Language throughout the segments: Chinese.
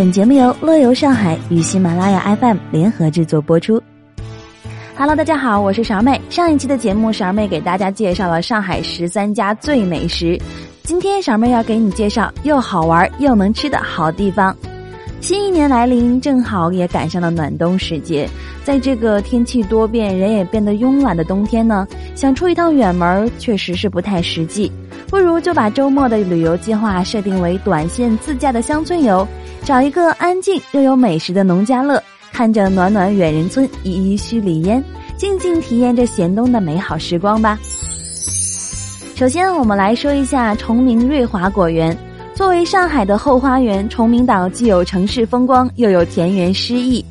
本节目由乐游上海与喜马拉雅 FM 联合制作播出。Hello，大家好，我是勺妹。上一期的节目，勺妹给大家介绍了上海十三家最美食。今天勺妹要给你介绍又好玩又能吃的好地方。新一年来临，正好也赶上了暖冬时节。在这个天气多变、人也变得慵懒的冬天呢，想出一趟远门确实是不太实际。不如就把周末的旅游计划设定为短线自驾的乡村游，找一个安静又有美食的农家乐，看着暖暖远人村，依依墟里烟，静静体验着咸冬的美好时光吧。首先，我们来说一下崇明瑞华果园。作为上海的后花园，崇明岛既有城市风光，又有田园诗意。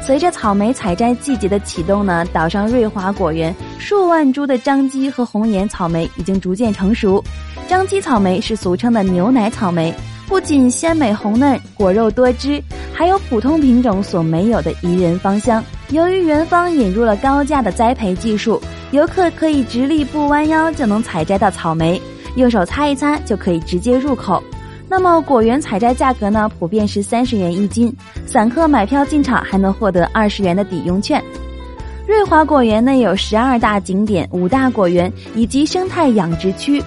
随着草莓采摘季节的启动呢，岛上瑞华果园数万株的张基和红颜草莓已经逐渐成熟。张基草莓是俗称的牛奶草莓，不仅鲜美红嫩，果肉多汁，还有普通品种所没有的宜人芳香。由于园方引入了高价的栽培技术，游客可以直立不弯腰就能采摘到草莓。用手擦一擦就可以直接入口。那么果园采摘价格呢？普遍是三十元一斤，散客买票进场还能获得二十元的抵用券。瑞华果园内有十二大景点、五大果园以及生态养殖区。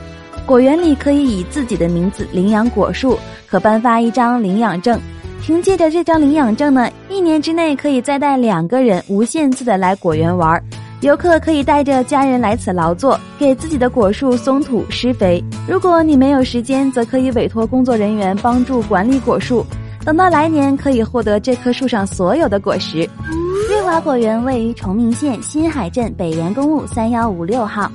果园里可以以自己的名字领养果树，可颁发一张领养证。凭借着这张领养证呢，一年之内可以再带两个人无限次的来果园玩儿。游客可以带着家人来此劳作，给自己的果树松土施肥。如果你没有时间，则可以委托工作人员帮助管理果树。等到来年，可以获得这棵树上所有的果实。瑞华果园位于崇明县新海镇北沿公路三幺五六号。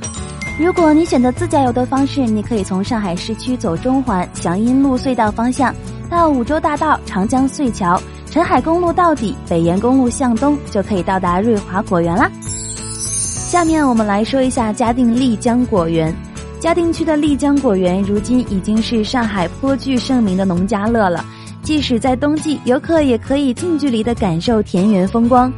如果你选择自驾游的方式，你可以从上海市区走中环祥阴路隧道方向，到五洲大道、长江隧桥、陈海公路到底、北沿公路向东，就可以到达瑞华果园啦。下面我们来说一下嘉定丽江果园。嘉定区的丽江果园如今已经是上海颇具盛名的农家乐了。即使在冬季，游客也可以近距离的感受田园风光。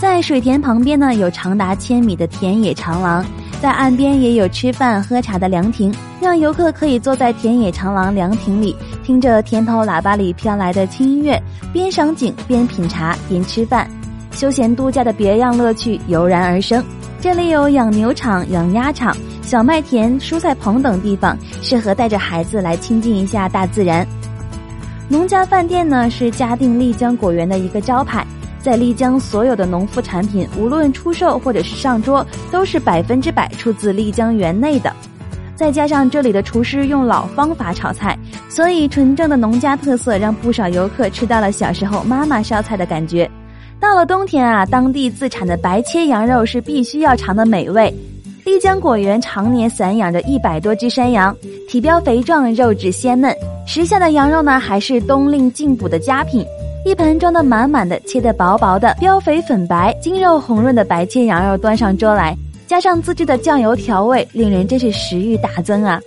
在水田旁边呢，有长达千米的田野长廊，在岸边也有吃饭喝茶的凉亭，让游客可以坐在田野长廊凉亭里，听着田头喇叭里飘来的轻音乐，边赏景边品茶边吃饭，休闲度假的别样乐趣油然而生。这里有养牛场、养鸭场、小麦田、蔬菜棚等地方，适合带着孩子来亲近一下大自然。农家饭店呢是嘉定丽江果园的一个招牌，在丽江所有的农副产品，无论出售或者是上桌，都是百分之百出自丽江园内的。再加上这里的厨师用老方法炒菜，所以纯正的农家特色让不少游客吃到了小时候妈妈烧菜的感觉。到了冬天啊，当地自产的白切羊肉是必须要尝的美味。丽江果园常年散养着一百多只山羊，体膘肥壮，肉质鲜嫩。时下的羊肉呢，还是冬令进补的佳品。一盆装的满满的，切得薄薄的，膘肥粉白，筋肉红润的白切羊肉端上桌来，加上自制的酱油调味，令人真是食欲大增啊！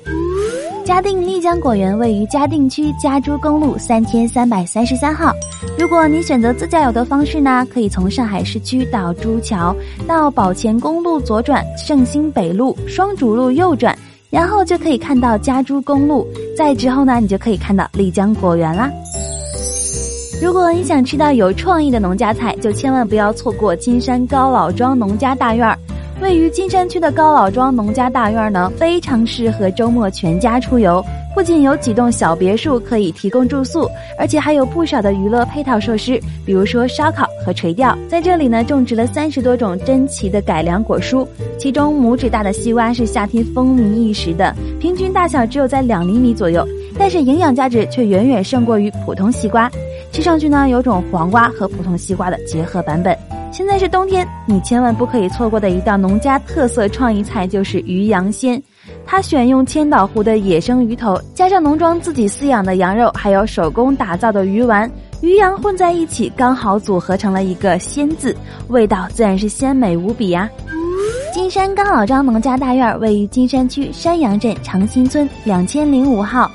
嘉定丽江果园位于嘉定区嘉珠公路三千三百三十三号。如果你选择自驾游的方式呢，可以从上海市区到朱桥，到宝前公路左转，盛兴北路双主路右转，然后就可以看到嘉珠公路。再之后呢，你就可以看到丽江果园啦。如果你想吃到有创意的农家菜，就千万不要错过金山高老庄农家大院儿。位于金山区的高老庄农家大院呢，非常适合周末全家出游。不仅有几栋小别墅可以提供住宿，而且还有不少的娱乐配套设施，比如说烧烤和垂钓。在这里呢，种植了三十多种珍奇的改良果蔬，其中拇指大的西瓜是夏天风靡一时的，平均大小只有在两厘米左右，但是营养价值却远远胜过于普通西瓜。吃上去呢，有种黄瓜和普通西瓜的结合版本。现在是冬天，你千万不可以错过的一道农家特色创意菜就是鱼羊鲜。它选用千岛湖的野生鱼头，加上农庄自己饲养的羊肉，还有手工打造的鱼丸，鱼羊混在一起，刚好组合成了一个“鲜”字，味道自然是鲜美无比呀。金山高老庄农家大院位于金山区山阳镇长新村两千零五号。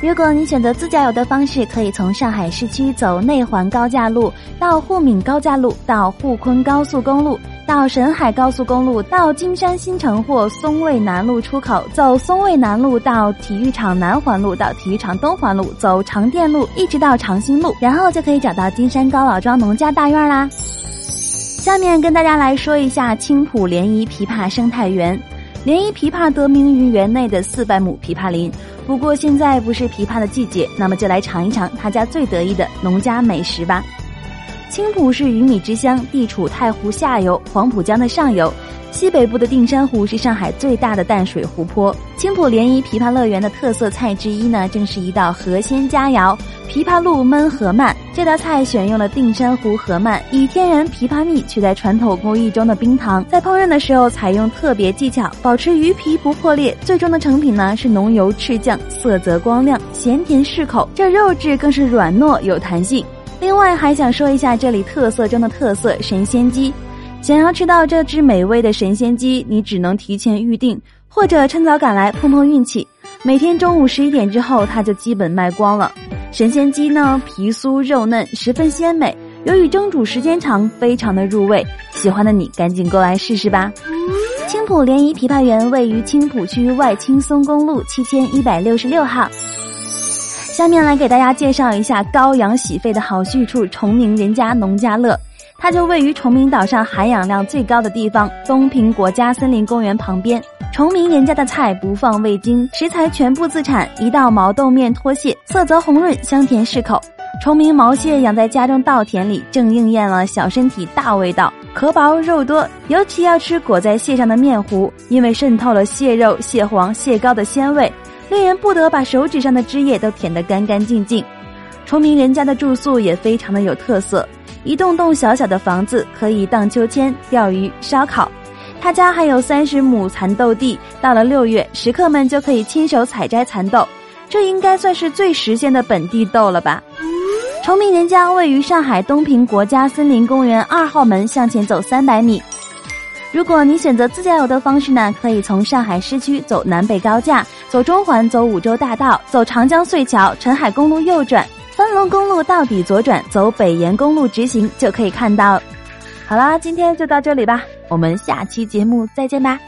如果你选择自驾游的方式，可以从上海市区走内环高架路到沪闵高架路到沪昆高速公路，到沈海高速公路，到金山新城或松卫南路出口，走松卫南路到体育场南环路，到体育场东环路，走长电路，一直到长兴路，然后就可以找到金山高老庄农家大院啦。下面跟大家来说一下青浦涟漪枇杷生态园。涟漪枇杷得名于园内的四百亩枇杷林，不过现在不是枇杷的季节，那么就来尝一尝他家最得意的农家美食吧。青浦是鱼米之乡，地处太湖下游、黄浦江的上游。西北部的定山湖是上海最大的淡水湖泊。青浦涟漪枇杷乐园的特色菜之一呢，正是一道河鲜佳肴——枇杷露焖河鳗。这道菜选用了定山湖河鳗，以天然枇杷蜜取代传统工艺中的冰糖，在烹饪的时候采用特别技巧，保持鱼皮不破裂。最终的成品呢是浓油赤酱，色泽光亮，咸甜适口。这肉质更是软糯有弹性。另外还想说一下这里特色中的特色——神仙鸡。想要吃到这只美味的神仙鸡，你只能提前预定，或者趁早赶来碰碰运气。每天中午十一点之后，它就基本卖光了。神仙鸡呢，皮酥肉嫩，十分鲜美。由于蒸煮时间长，非常的入味。喜欢的你赶紧过来试试吧。青浦涟漪枇杷园位于青浦区外青松公路七千一百六十六号。下面来给大家介绍一下高氧洗肺的好去处——崇明人家农家乐。它就位于崇明岛上含氧量最高的地方——东平国家森林公园旁边。崇明人家的菜不放味精，食材全部自产，一道毛豆面脱蟹，色泽红润，香甜适口。崇明毛蟹养在家中稻田里，正应验了小身体大味道，壳薄肉多，尤其要吃裹在蟹上的面糊，因为渗透了蟹肉、蟹黄、蟹膏的鲜味，令人不得把手指上的汁液都舔得干干净净。崇明人家的住宿也非常的有特色。一栋栋小小的房子，可以荡秋千、钓鱼、烧烤。他家还有三十亩蚕豆地，到了六月，食客们就可以亲手采摘蚕豆，这应该算是最实现的本地豆了吧？崇明人家位于上海东平国家森林公园二号门向前走三百米。如果你选择自驾游的方式呢，可以从上海市区走南北高架，走中环，走五洲大道，走长江隧桥，陈海公路右转。三龙公路到底左转，走北沿公路直行就可以看到。好啦，今天就到这里吧，我们下期节目再见吧。